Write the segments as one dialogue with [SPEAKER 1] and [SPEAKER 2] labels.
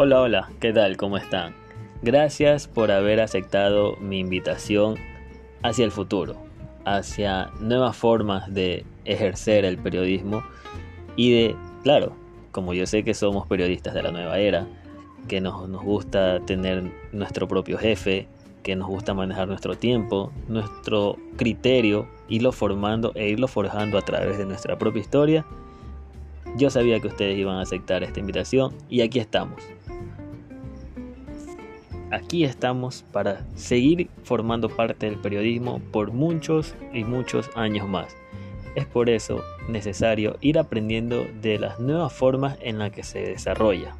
[SPEAKER 1] Hola, hola, ¿qué tal? ¿Cómo están? Gracias por haber aceptado mi invitación hacia el futuro, hacia nuevas formas de ejercer el periodismo y de, claro, como yo sé que somos periodistas de la nueva era, que nos, nos gusta tener nuestro propio jefe, que nos gusta manejar nuestro tiempo, nuestro criterio, irlo formando e irlo forjando a través de nuestra propia historia, yo sabía que ustedes iban a aceptar esta invitación y aquí estamos aquí estamos para seguir formando parte del periodismo por muchos y muchos años más. Es por eso necesario ir aprendiendo de las nuevas formas en las que se desarrolla.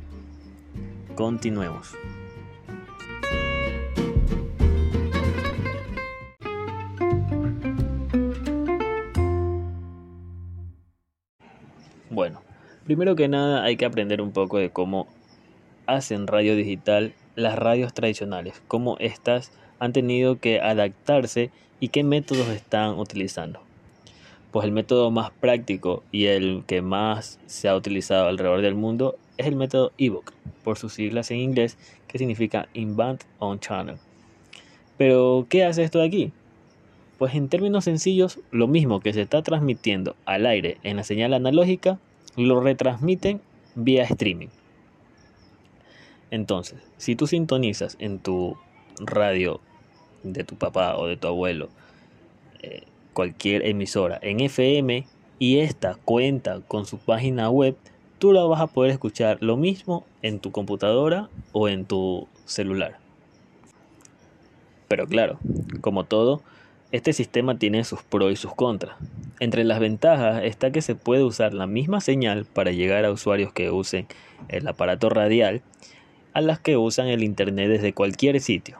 [SPEAKER 1] Continuemos. Bueno, primero que nada hay que aprender un poco de cómo hacen radio digital las radios tradicionales, cómo éstas han tenido que adaptarse y qué métodos están utilizando. Pues el método más práctico y el que más se ha utilizado alrededor del mundo es el método ebook, por sus siglas en inglés, que significa Inbound on Channel. Pero, ¿qué hace esto de aquí? Pues en términos sencillos, lo mismo que se está transmitiendo al aire en la señal analógica, lo retransmiten vía streaming. Entonces, si tú sintonizas en tu radio de tu papá o de tu abuelo eh, cualquier emisora en FM y esta cuenta con su página web, tú la vas a poder escuchar lo mismo en tu computadora o en tu celular. Pero claro, como todo, este sistema tiene sus pros y sus contras. Entre las ventajas está que se puede usar la misma señal para llegar a usuarios que usen el aparato radial a las que usan el Internet desde cualquier sitio.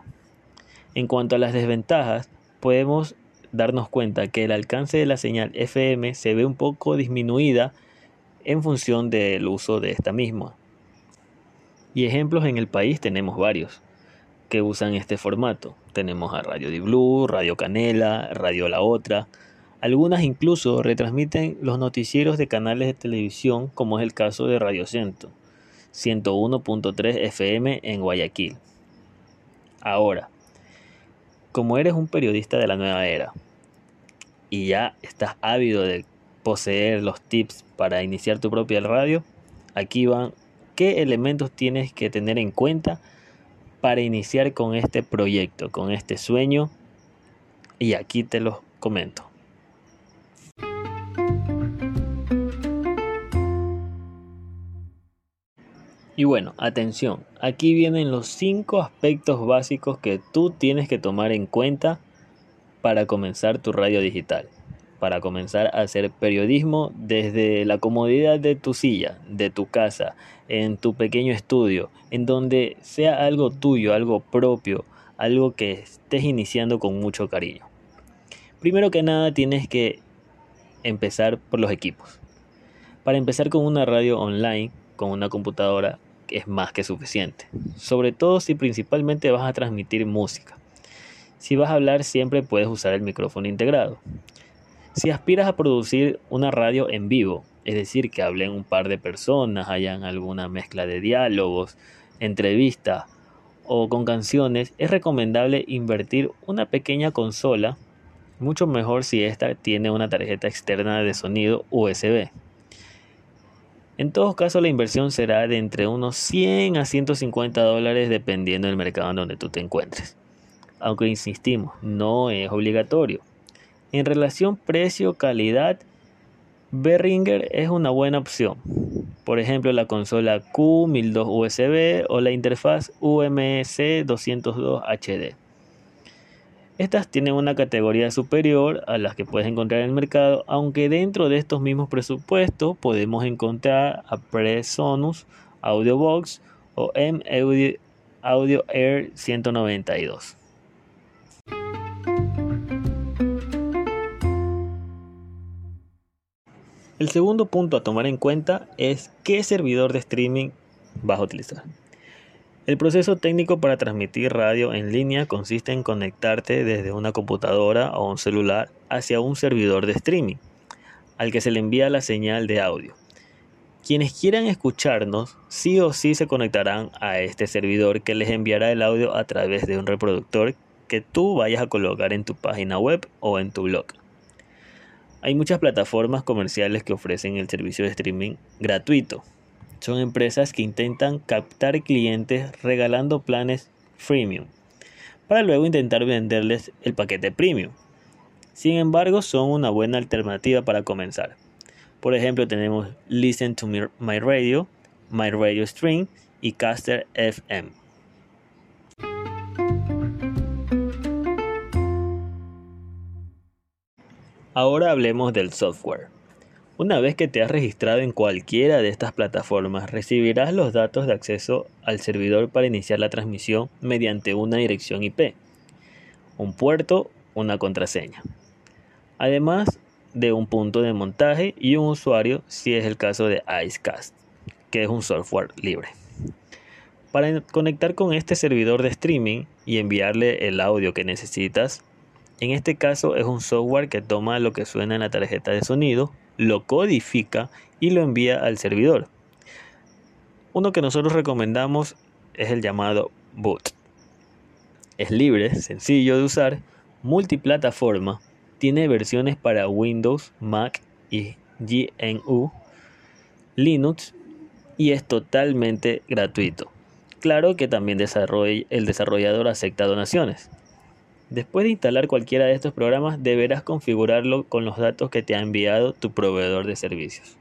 [SPEAKER 1] En cuanto a las desventajas, podemos darnos cuenta que el alcance de la señal FM se ve un poco disminuida en función del uso de esta misma. Y ejemplos en el país tenemos varios que usan este formato. Tenemos a Radio Di Blue, Radio Canela, Radio La Otra. Algunas incluso retransmiten los noticieros de canales de televisión como es el caso de Radio Centro. 101.3 FM en Guayaquil. Ahora, como eres un periodista de la nueva era y ya estás ávido de poseer los tips para iniciar tu propia radio, aquí van qué elementos tienes que tener en cuenta para iniciar con este proyecto, con este sueño y aquí te los comento. Y bueno, atención, aquí vienen los cinco aspectos básicos que tú tienes que tomar en cuenta para comenzar tu radio digital, para comenzar a hacer periodismo desde la comodidad de tu silla, de tu casa, en tu pequeño estudio, en donde sea algo tuyo, algo propio, algo que estés iniciando con mucho cariño. Primero que nada tienes que empezar por los equipos. Para empezar con una radio online, con una computadora, es más que suficiente, sobre todo si principalmente vas a transmitir música. Si vas a hablar siempre puedes usar el micrófono integrado. Si aspiras a producir una radio en vivo, es decir, que hablen un par de personas, hayan alguna mezcla de diálogos, entrevistas o con canciones, es recomendable invertir una pequeña consola, mucho mejor si esta tiene una tarjeta externa de sonido USB. En todo caso, la inversión será de entre unos 100 a 150 dólares dependiendo del mercado en donde tú te encuentres. Aunque insistimos, no es obligatorio. En relación precio-calidad, Behringer es una buena opción. Por ejemplo, la consola Q1002 USB o la interfaz UMC 202 HD. Estas tienen una categoría superior a las que puedes encontrar en el mercado, aunque dentro de estos mismos presupuestos podemos encontrar a Presonus, Audiobox o M Audio, Air 192. El segundo punto a tomar en cuenta es qué servidor de streaming vas a utilizar. El proceso técnico para transmitir radio en línea consiste en conectarte desde una computadora o un celular hacia un servidor de streaming, al que se le envía la señal de audio. Quienes quieran escucharnos, sí o sí se conectarán a este servidor que les enviará el audio a través de un reproductor que tú vayas a colocar en tu página web o en tu blog. Hay muchas plataformas comerciales que ofrecen el servicio de streaming gratuito. Son empresas que intentan captar clientes regalando planes freemium para luego intentar venderles el paquete premium. Sin embargo, son una buena alternativa para comenzar. Por ejemplo, tenemos Listen to My Radio, My Radio Stream y Caster FM. Ahora hablemos del software. Una vez que te has registrado en cualquiera de estas plataformas, recibirás los datos de acceso al servidor para iniciar la transmisión mediante una dirección IP, un puerto, una contraseña. Además de un punto de montaje y un usuario si es el caso de Icecast, que es un software libre. Para conectar con este servidor de streaming y enviarle el audio que necesitas, en este caso es un software que toma lo que suena en la tarjeta de sonido, lo codifica y lo envía al servidor. Uno que nosotros recomendamos es el llamado Boot. Es libre, sencillo de usar, multiplataforma, tiene versiones para Windows, Mac y GNU, Linux y es totalmente gratuito. Claro que también el desarrollador acepta donaciones. Después de instalar cualquiera de estos programas, deberás configurarlo con los datos que te ha enviado tu proveedor de servicios.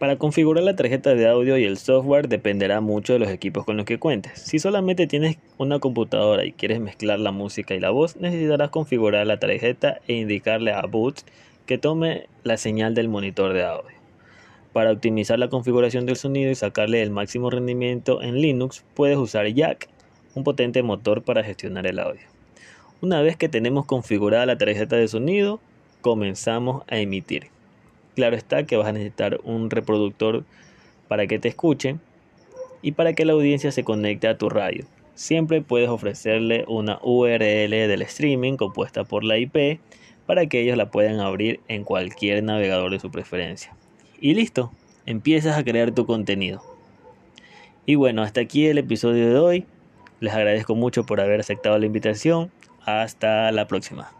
[SPEAKER 1] Para configurar la tarjeta de audio y el software dependerá mucho de los equipos con los que cuentes. Si solamente tienes una computadora y quieres mezclar la música y la voz, necesitarás configurar la tarjeta e indicarle a Boot que tome la señal del monitor de audio. Para optimizar la configuración del sonido y sacarle el máximo rendimiento en Linux, puedes usar Jack, un potente motor para gestionar el audio. Una vez que tenemos configurada la tarjeta de sonido, comenzamos a emitir. Claro está que vas a necesitar un reproductor para que te escuchen y para que la audiencia se conecte a tu radio. Siempre puedes ofrecerle una URL del streaming compuesta por la IP para que ellos la puedan abrir en cualquier navegador de su preferencia. Y listo, empiezas a crear tu contenido. Y bueno, hasta aquí el episodio de hoy. Les agradezco mucho por haber aceptado la invitación. Hasta la próxima.